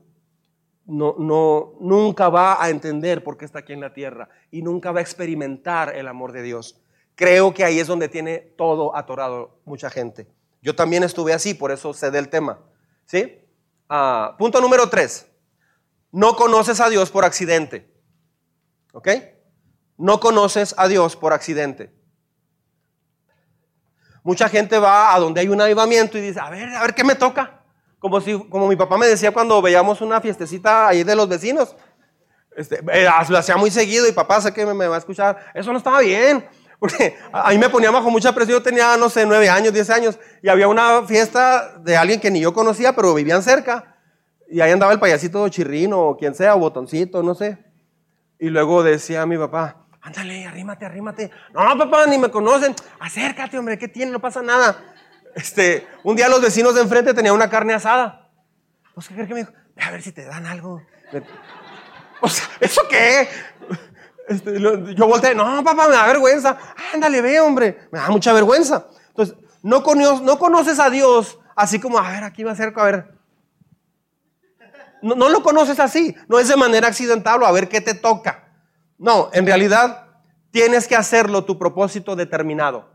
no, no, nunca va a entender por qué está aquí en la tierra y nunca va a experimentar el amor de Dios. Creo que ahí es donde tiene todo atorado mucha gente. Yo también estuve así, por eso sé del tema. ¿Sí? Ah, punto número tres. No conoces a Dios por accidente. ¿Ok? No conoces a Dios por accidente. Mucha gente va a donde hay un avivamiento y dice, a ver, a ver qué me toca. Como, si, como mi papá me decía cuando veíamos una fiestecita ahí de los vecinos. Este, eh, lo hacía muy seguido y papá sé que me, va a escuchar. Eso no estaba bien. (laughs) Porque ahí me ponía bajo mucha presión. Yo tenía, no sé, nueve años, diez años. Y había una fiesta de alguien que ni yo conocía, pero vivían cerca. Y ahí andaba el payasito chirrino o quien sea, o botoncito, no sé. Y luego decía mi papá, ándale, arrímate, arrímate. No, papá, ni me conocen. Acércate, hombre, ¿qué tiene? No pasa nada. Este, un día los vecinos de enfrente tenían una carne asada. Pues, ¿qué crees que me dijo? A ver si te dan algo. (laughs) O sea, ¿eso qué? Este, yo volteé, no, papá, me da vergüenza. Ándale, ve, hombre. Me da mucha vergüenza. Entonces, no, no conoces a Dios así como, a ver, aquí me acerco, a ver. No, lo conoces así. No es de manera accidental o a ver qué te toca. No, en realidad tienes que hacerlo tu propósito determinado.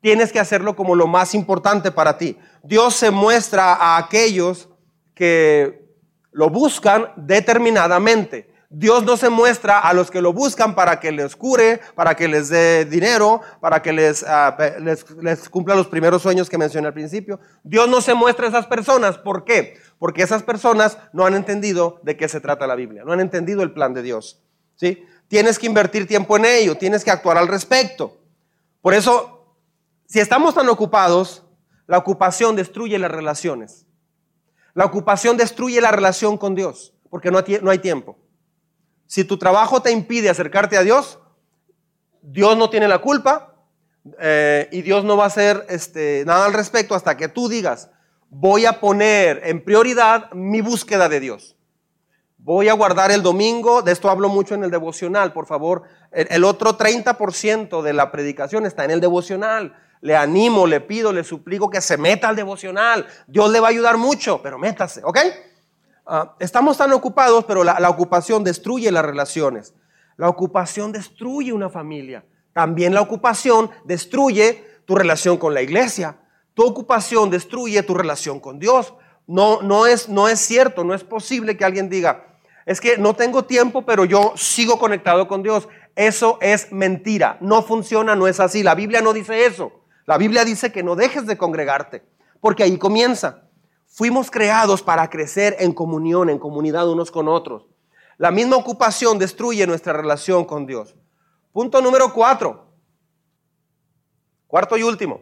Tienes que hacerlo como lo más importante para ti. Dios se muestra a aquellos que lo buscan determinadamente. Dios no se muestra a los que lo buscan para que les cure, para que les dé dinero, para que les, ah, les, cumpla los primeros sueños que mencioné al principio. Dios no se muestra a esas personas. ¿Por qué? Porque esas personas no han entendido de qué se trata la Biblia, no han entendido el plan de Dios. ¿sí? Tienes que invertir tiempo en ello, tienes que actuar al respecto. Por eso si estamos tan ocupados, la ocupación destruye las relaciones. La ocupación destruye la relación con Dios, porque no hay, tiempo. Si tu trabajo te impide acercarte a Dios, Dios no tiene la culpa eh, y Dios no va a hacer este, nada al respecto hasta que tú digas, voy a poner en prioridad mi búsqueda de Dios. Voy a guardar el domingo, de esto hablo mucho en el devocional, por favor. el otro 30% de la predicación está en el devocional le animo, le pido, le suplico que se meta al devocional. Dios le va a ayudar mucho, pero métase, ¿ok? Ah, estamos tan ocupados, pero la, la ocupación destruye las relaciones. La ocupación destruye una familia. También la ocupación destruye tu relación con la iglesia. Tu ocupación destruye tu relación con Dios. No, no, es, no es cierto, no es posible que alguien diga, es que no tengo tiempo, pero yo sigo conectado con Dios. Eso es mentira, no funciona, no es así. La Biblia no dice eso. La Biblia dice que no dejes de congregarte, porque ahí comienza. Fuimos creados para crecer en comunión, en comunidad unos con otros. La misma ocupación destruye nuestra relación con Dios. Punto número cuatro. Cuarto y último.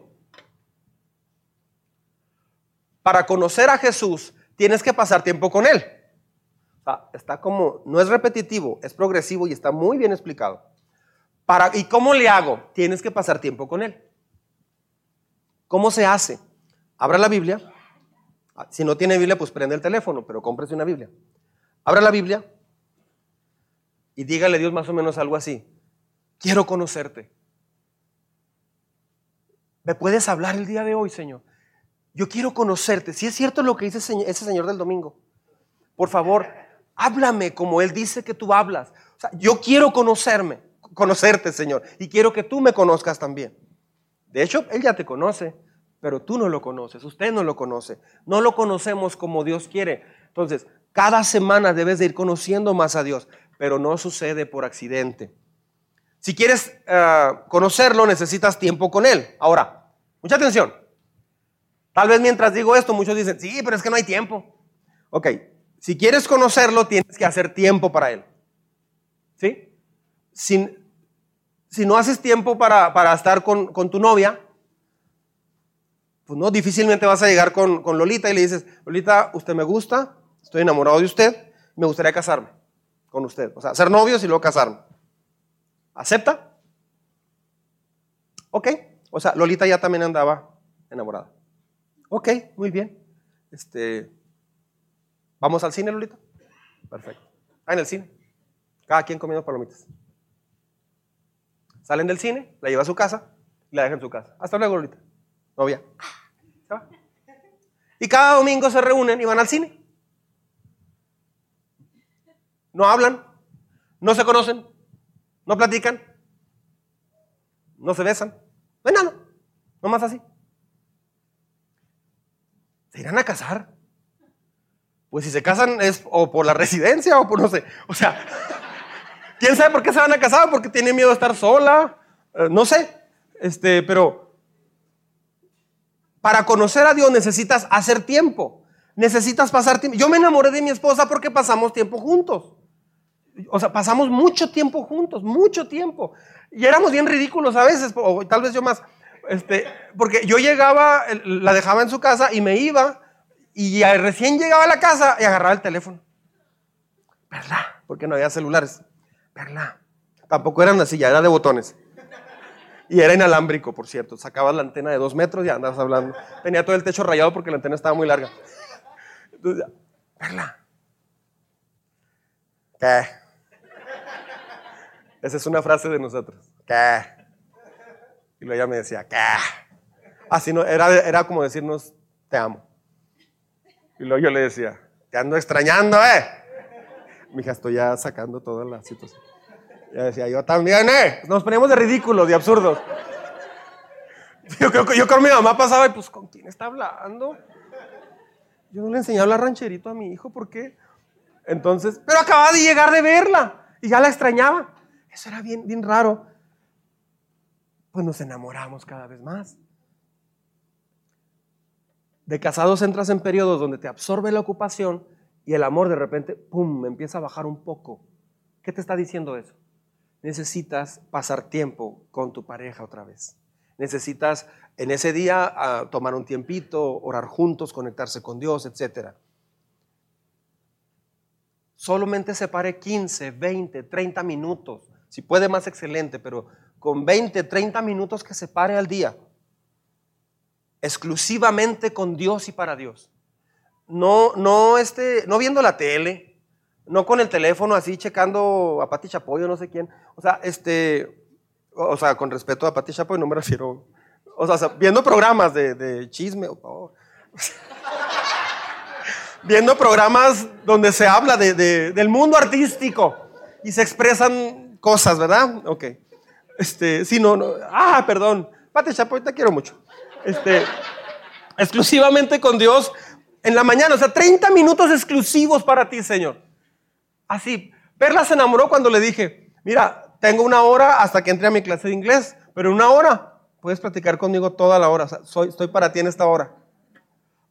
Para conocer a Jesús tienes que pasar tiempo con Él. está como, no es repetitivo, es progresivo y está muy bien explicado. ¿Y cómo le hago? Tienes que pasar tiempo con Él. ¿Cómo se hace? Abra la Biblia. Si no tiene Biblia, pues prende el teléfono, pero cómprese una Biblia. Abra la Biblia y dígale a Dios más o menos algo así. Quiero conocerte. ¿Me puedes hablar el día de hoy, Señor? Yo quiero conocerte. Si es cierto lo que dice ese señor del domingo, por favor, háblame como Él dice que tú hablas. yo quiero conocerme, conocerte, Señor, y quiero que tú me conozcas también. De hecho, Él ya te conoce, pero tú no lo conoces, usted no lo conoce. No lo conocemos como Dios quiere. Entonces, cada semana debes de ir conociendo más a Dios, pero no sucede por accidente. Si quieres eh, conocerlo, necesitas tiempo con él. Ahora, mucha atención. Tal vez mientras digo esto, muchos dicen, sí, pero es que no hay tiempo. Ok, si quieres conocerlo, tienes que hacer tiempo para él. ¿Sí? Si, si no haces tiempo para, estar con, tu novia, pues no, difícilmente vas a llegar con, con Lolita y le dices, Lolita, usted me gusta, estoy enamorado de usted, me gustaría casarme con usted. O sea, ser novios y luego casarme. ¿Acepta? Ok. O sea, Lolita ya también andaba enamorada. Ok, muy bien. Este, ¿Vamos al cine, Lolita? Perfecto. Ah, en el cine. Cada quien comiendo palomitas. Salen del cine, la lleva a su casa y la deja en su casa. Hasta luego, Lolita. Novia. Y cada domingo se reúnen y van al cine. No hablan, no se conocen, no platican, no se besan. No hay nada, así. ¿Se irán a casar? Pues si se casan es o por la residencia o por no sé. O sea, (laughs) ¿quién sabe por qué se van a casar? Porque tienen miedo de estar sola. Eh, no sé. Este, pero para conocer a Dios necesitas hacer tiempo. Necesitas pasar tiempo. Yo me enamoré de mi esposa porque pasamos tiempo juntos. O sea, pasamos mucho tiempo juntos, mucho tiempo. Y éramos bien ridículos a veces, o tal vez yo más. Este, porque yo llegaba, la dejaba en su casa y me iba, y recién llegaba a la casa y agarraba el teléfono. ¿Verdad? Porque no había celulares. ¿Verdad? Tampoco eran así, ya era de botones. Y era inalámbrico, por cierto. Sacabas la antena de dos metros y andabas hablando. Tenía todo el techo rayado porque la antena estaba muy larga. Entonces, ¿verdad? ¿Qué? Esa es una frase de nosotros. ¿Qué? Y luego ella me decía, ¿qué? Así no, era, era como decirnos, te amo. Y luego yo le decía, te ando extrañando, ¿eh? Mi hija, estoy ya sacando toda la situación. Y ella decía, yo también, ¿eh? Nos poníamos de ridículos, de absurdos. Yo yo con mi mamá pasaba y pues, ¿con quién está hablando? Yo no le enseñé a hablar rancherito a mi hijo, ¿por qué? Entonces, pero acababa de llegar de verla y ya la extrañaba. Eso era bien, bien raro. Pues nos enamoramos cada vez más. De casados entras en periodos donde te absorbe la ocupación y el amor de repente, ¡pum!, empieza a bajar un poco. ¿Qué te está diciendo eso? Necesitas pasar tiempo con tu pareja otra vez. Necesitas en ese día ah, tomar un tiempito, orar juntos, conectarse con Dios, etcétera solamente se pare 15, 20, 30 minutos. Si puede más excelente, pero con 20, 30 minutos que se pare al día. Exclusivamente con Dios y para Dios. No, no, este, no viendo la tele, no con el teléfono así checando a Pati Chapoy o no sé quién. O sea, este, o sea, con respeto a Pati Chapoy no me refiero, o sea, viendo programas de, chisme. (laughs) Viendo programas donde se habla del mundo artístico y se expresan cosas, ¿verdad? Ok. Este, sí, no, no. Ah, perdón. Pate Chapoy, te quiero mucho. Este, exclusivamente con Dios en la mañana, o sea, 30 minutos exclusivos para ti, Señor. Así. Perla se enamoró cuando le dije, mira, tengo una hora hasta que entre a mi clase de inglés, pero una hora puedes platicar conmigo toda la hora. soy, estoy para ti en esta hora.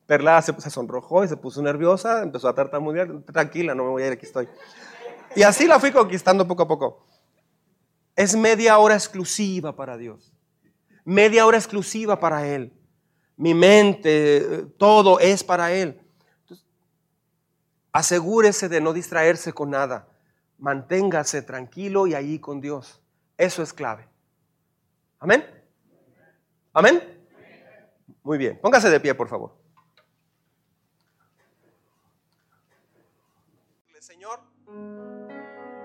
Perla se, sonrojó y se puso nerviosa, empezó a tartamudear. Tranquila, no me voy a ir, aquí estoy. Y así la fui conquistando poco a poco. Es media hora exclusiva para Dios. Media hora exclusiva para Él. Mi mente, todo es para Él. Asegúrese de no distraerse con nada. Manténgase tranquilo y ahí con Dios. Eso es clave. Amén. Amén. Muy bien. Póngase de pie, por favor. Señor,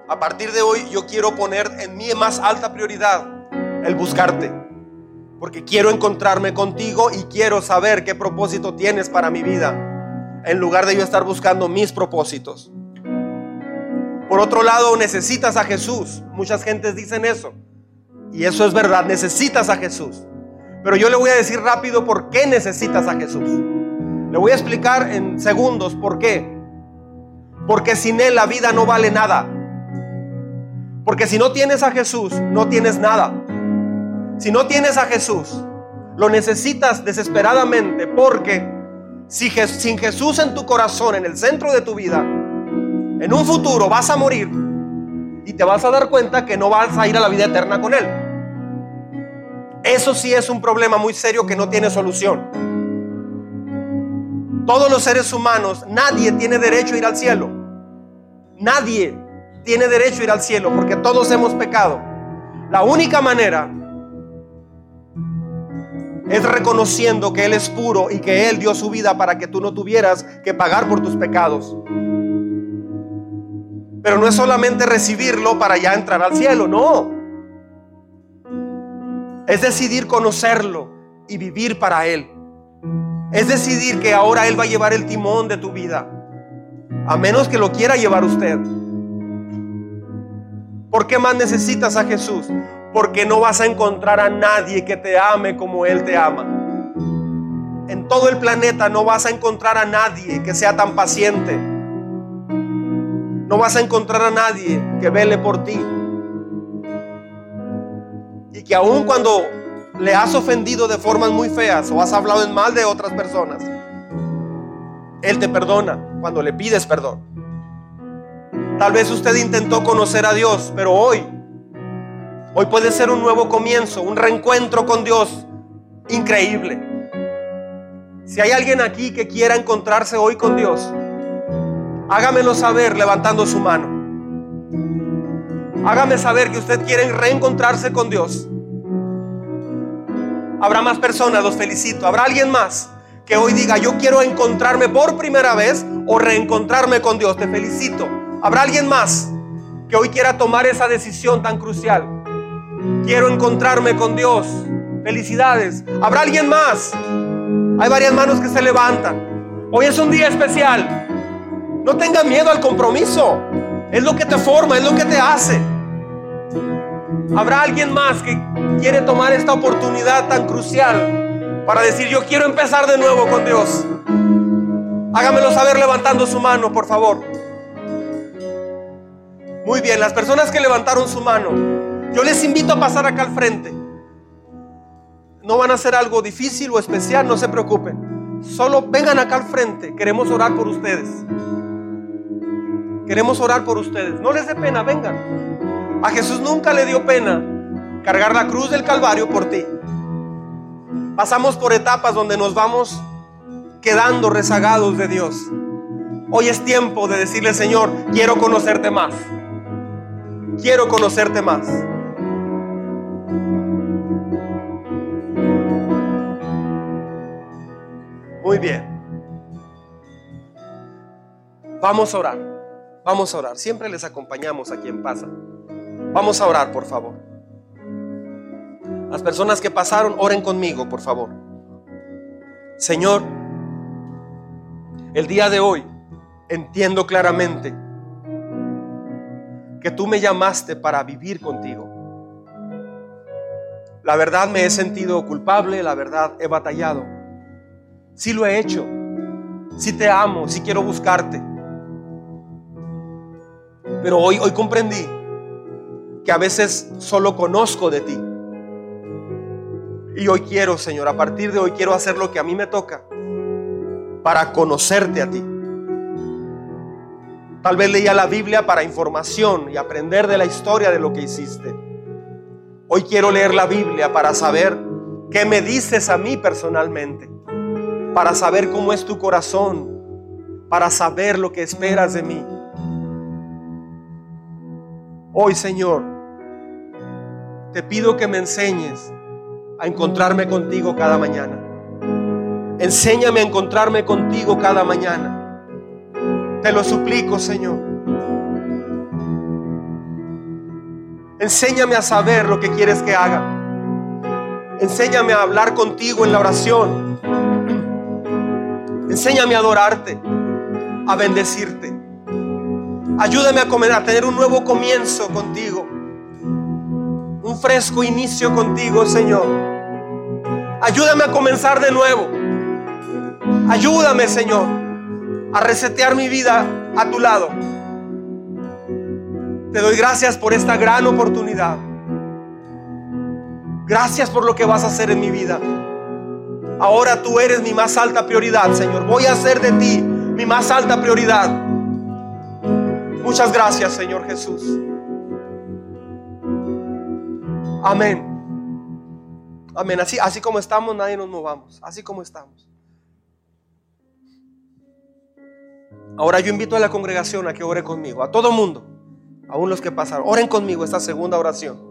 a partir de hoy yo quiero poner en mi más alta prioridad el buscarte. Porque quiero encontrarme contigo y quiero saber qué propósito tienes para mi vida. En lugar de yo estar buscando mis propósitos. Por otro lado, necesitas a Jesús. Muchas gentes dicen eso. Y eso es verdad, necesitas a Jesús. Pero yo le voy a decir rápido por qué necesitas a Jesús. Le voy a explicar en segundos por qué. Porque sin Él la vida no vale nada. Porque si no tienes a Jesús, no tienes nada. Si no tienes a Jesús, lo necesitas desesperadamente porque si sin Jesús en tu corazón, en el centro de tu vida, en un futuro vas a morir y te vas a dar cuenta que no vas a ir a la vida eterna con Él. Eso sí es un problema muy serio que no tiene solución. Todos los seres humanos, nadie tiene derecho a ir al cielo. Nadie tiene derecho a ir al cielo porque todos hemos pecado. La única manera es reconociendo que Él es puro y que Él dio su vida para que tú no tuvieras que pagar por tus pecados. Pero no es solamente recibirlo para ya entrar al cielo, no. Es decidir conocerlo y vivir para Él. Es decidir que ahora Él va a llevar el timón de tu vida. A menos que lo quiera llevar usted. ¿Por qué más necesitas a Jesús? Porque no vas a encontrar a nadie que te ame como Él te ama. En todo el planeta no vas a encontrar a nadie que sea tan paciente. No vas a encontrar a nadie que vele por ti. Y que aun cuando le has ofendido de formas muy feas o has hablado en mal de otras personas, Él te perdona cuando le pides perdón. Tal vez usted intentó conocer a Dios, pero hoy, hoy puede ser un nuevo comienzo, un reencuentro con Dios increíble. Si hay alguien aquí que quiera encontrarse hoy con Dios, hágamelo saber levantando su mano. Hágame saber que usted quiere reencontrarse con Dios. Habrá más personas, los felicito. Habrá alguien más que hoy diga, yo quiero encontrarme por primera vez o reencontrarme con Dios. Te felicito. Habrá alguien más que hoy quiera tomar esa decisión tan crucial. Quiero encontrarme con Dios. Felicidades. Habrá alguien más. Hay varias manos que se levantan. Hoy es un día especial. No tenga miedo al compromiso. Es lo que te forma, es lo que te hace. Habrá alguien más que quiere tomar esta oportunidad tan crucial para decir, yo quiero empezar de nuevo con Dios. Hágamelo saber levantando su mano, por favor. Muy bien, las personas que levantaron su mano, yo les invito a pasar acá al frente. No van a hacer algo difícil o especial, no se preocupen. Solo vengan acá al frente, queremos orar por ustedes. Queremos orar por ustedes. No les dé pena, vengan. A Jesús nunca le dio pena cargar la cruz del Calvario por ti. Pasamos por etapas donde nos vamos quedando rezagados de Dios. Hoy es tiempo de decirle, Señor, quiero conocerte más. Quiero conocerte más. Muy bien. Vamos a orar. Vamos a orar. Siempre les acompañamos a quien pasa. Vamos a orar, por favor. Las personas que pasaron, oren conmigo, por favor. Señor, el día de hoy entiendo claramente que tú me llamaste para vivir contigo. La verdad me he sentido culpable, la verdad he batallado. Sí lo he hecho. Sí te amo, sí quiero buscarte. Pero hoy, hoy comprendí que a veces solo conozco de ti. Y hoy quiero, Señor, a partir de hoy quiero hacer lo que a mí me toca para conocerte a ti. Tal vez leía la Biblia para información y aprender de la historia de lo que hiciste. Hoy quiero leer la Biblia para saber qué me dices a mí personalmente, para saber cómo es tu corazón, para saber lo que esperas de mí. Hoy, Señor, te pido que me enseñes a encontrarme contigo cada mañana. Enséñame a encontrarme contigo cada mañana. Te lo suplico, Señor. Enséñame a saber lo que quieres que haga. Enséñame a hablar contigo en la oración. Enséñame a adorarte, a bendecirte. Ayúdame a, a tener un nuevo comienzo contigo. Un fresco inicio contigo, Señor. Ayúdame a comenzar de nuevo. Ayúdame, Señor a resetear mi vida a tu lado. Te doy gracias por esta gran oportunidad. Gracias por lo que vas a hacer en mi vida. Ahora tú eres mi más alta prioridad, Señor. Voy a hacer de ti mi más alta prioridad. Muchas gracias, Señor Jesús. Amén. Amén. Así, así como estamos, nadie nos movamos. Así como estamos. Ahora yo invito a la congregación a que ore conmigo, a todo mundo, aún los que pasaron. Oren conmigo esta segunda oración.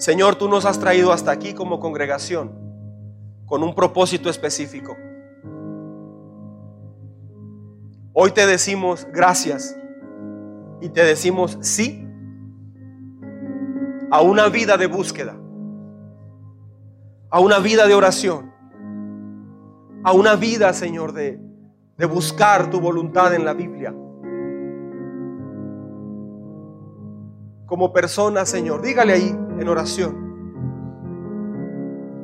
Señor, tú nos has traído hasta aquí como congregación con un propósito específico. Hoy te decimos gracias y te decimos sí a una vida de búsqueda, a una vida de oración, a una vida, Señor, de, de buscar tu voluntad en la Biblia. Como persona, Señor, dígale ahí en oración.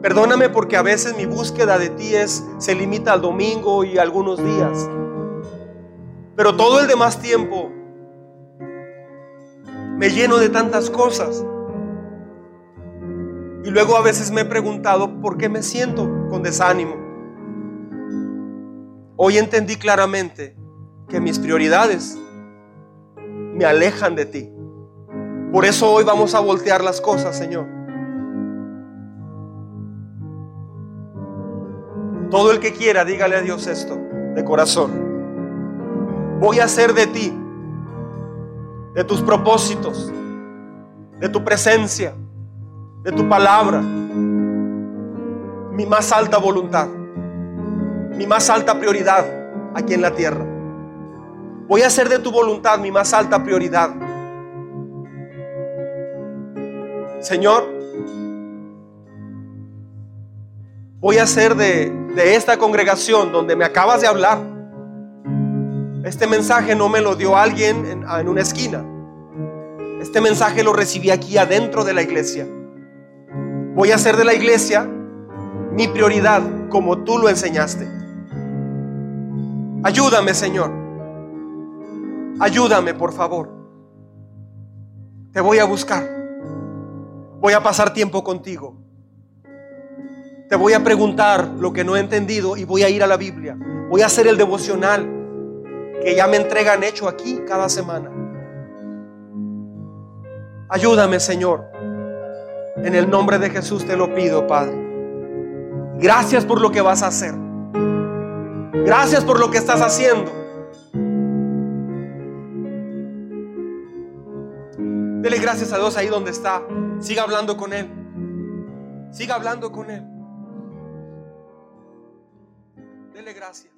Perdóname porque a veces mi búsqueda de ti es, se limita al domingo y algunos días. Pero todo el demás tiempo me lleno de tantas cosas. Y luego a veces me he preguntado por qué me siento con desánimo. Hoy entendí claramente que mis prioridades me alejan de ti. Por eso hoy vamos a voltear las cosas, Señor. Todo el que quiera, dígale a Dios esto de corazón. Voy a hacer de ti, de tus propósitos, de tu presencia, de tu palabra, mi más alta voluntad mi más alta prioridad aquí en la tierra. Voy a hacer de tu voluntad mi más alta prioridad. Señor, voy a hacer de, de, esta congregación donde me acabas de hablar. Este mensaje no me lo dio alguien en, en una esquina. Este mensaje lo recibí aquí adentro de la iglesia. Voy a hacer de la iglesia mi prioridad como tú lo enseñaste. Ayúdame, Señor. Ayúdame, por favor. Te voy a buscar. Voy a pasar tiempo contigo. Te voy a preguntar lo que no he entendido y voy a ir a la Biblia. Voy a hacer el devocional que ya me entregan hecho aquí cada semana. Ayúdame, Señor. En el nombre de Jesús te lo pido, Padre. Gracias por lo que vas a hacer. Gracias por lo que estás haciendo. Dele gracias a Dios ahí donde está. Siga hablando con Él. Siga hablando con Él. Dele gracias.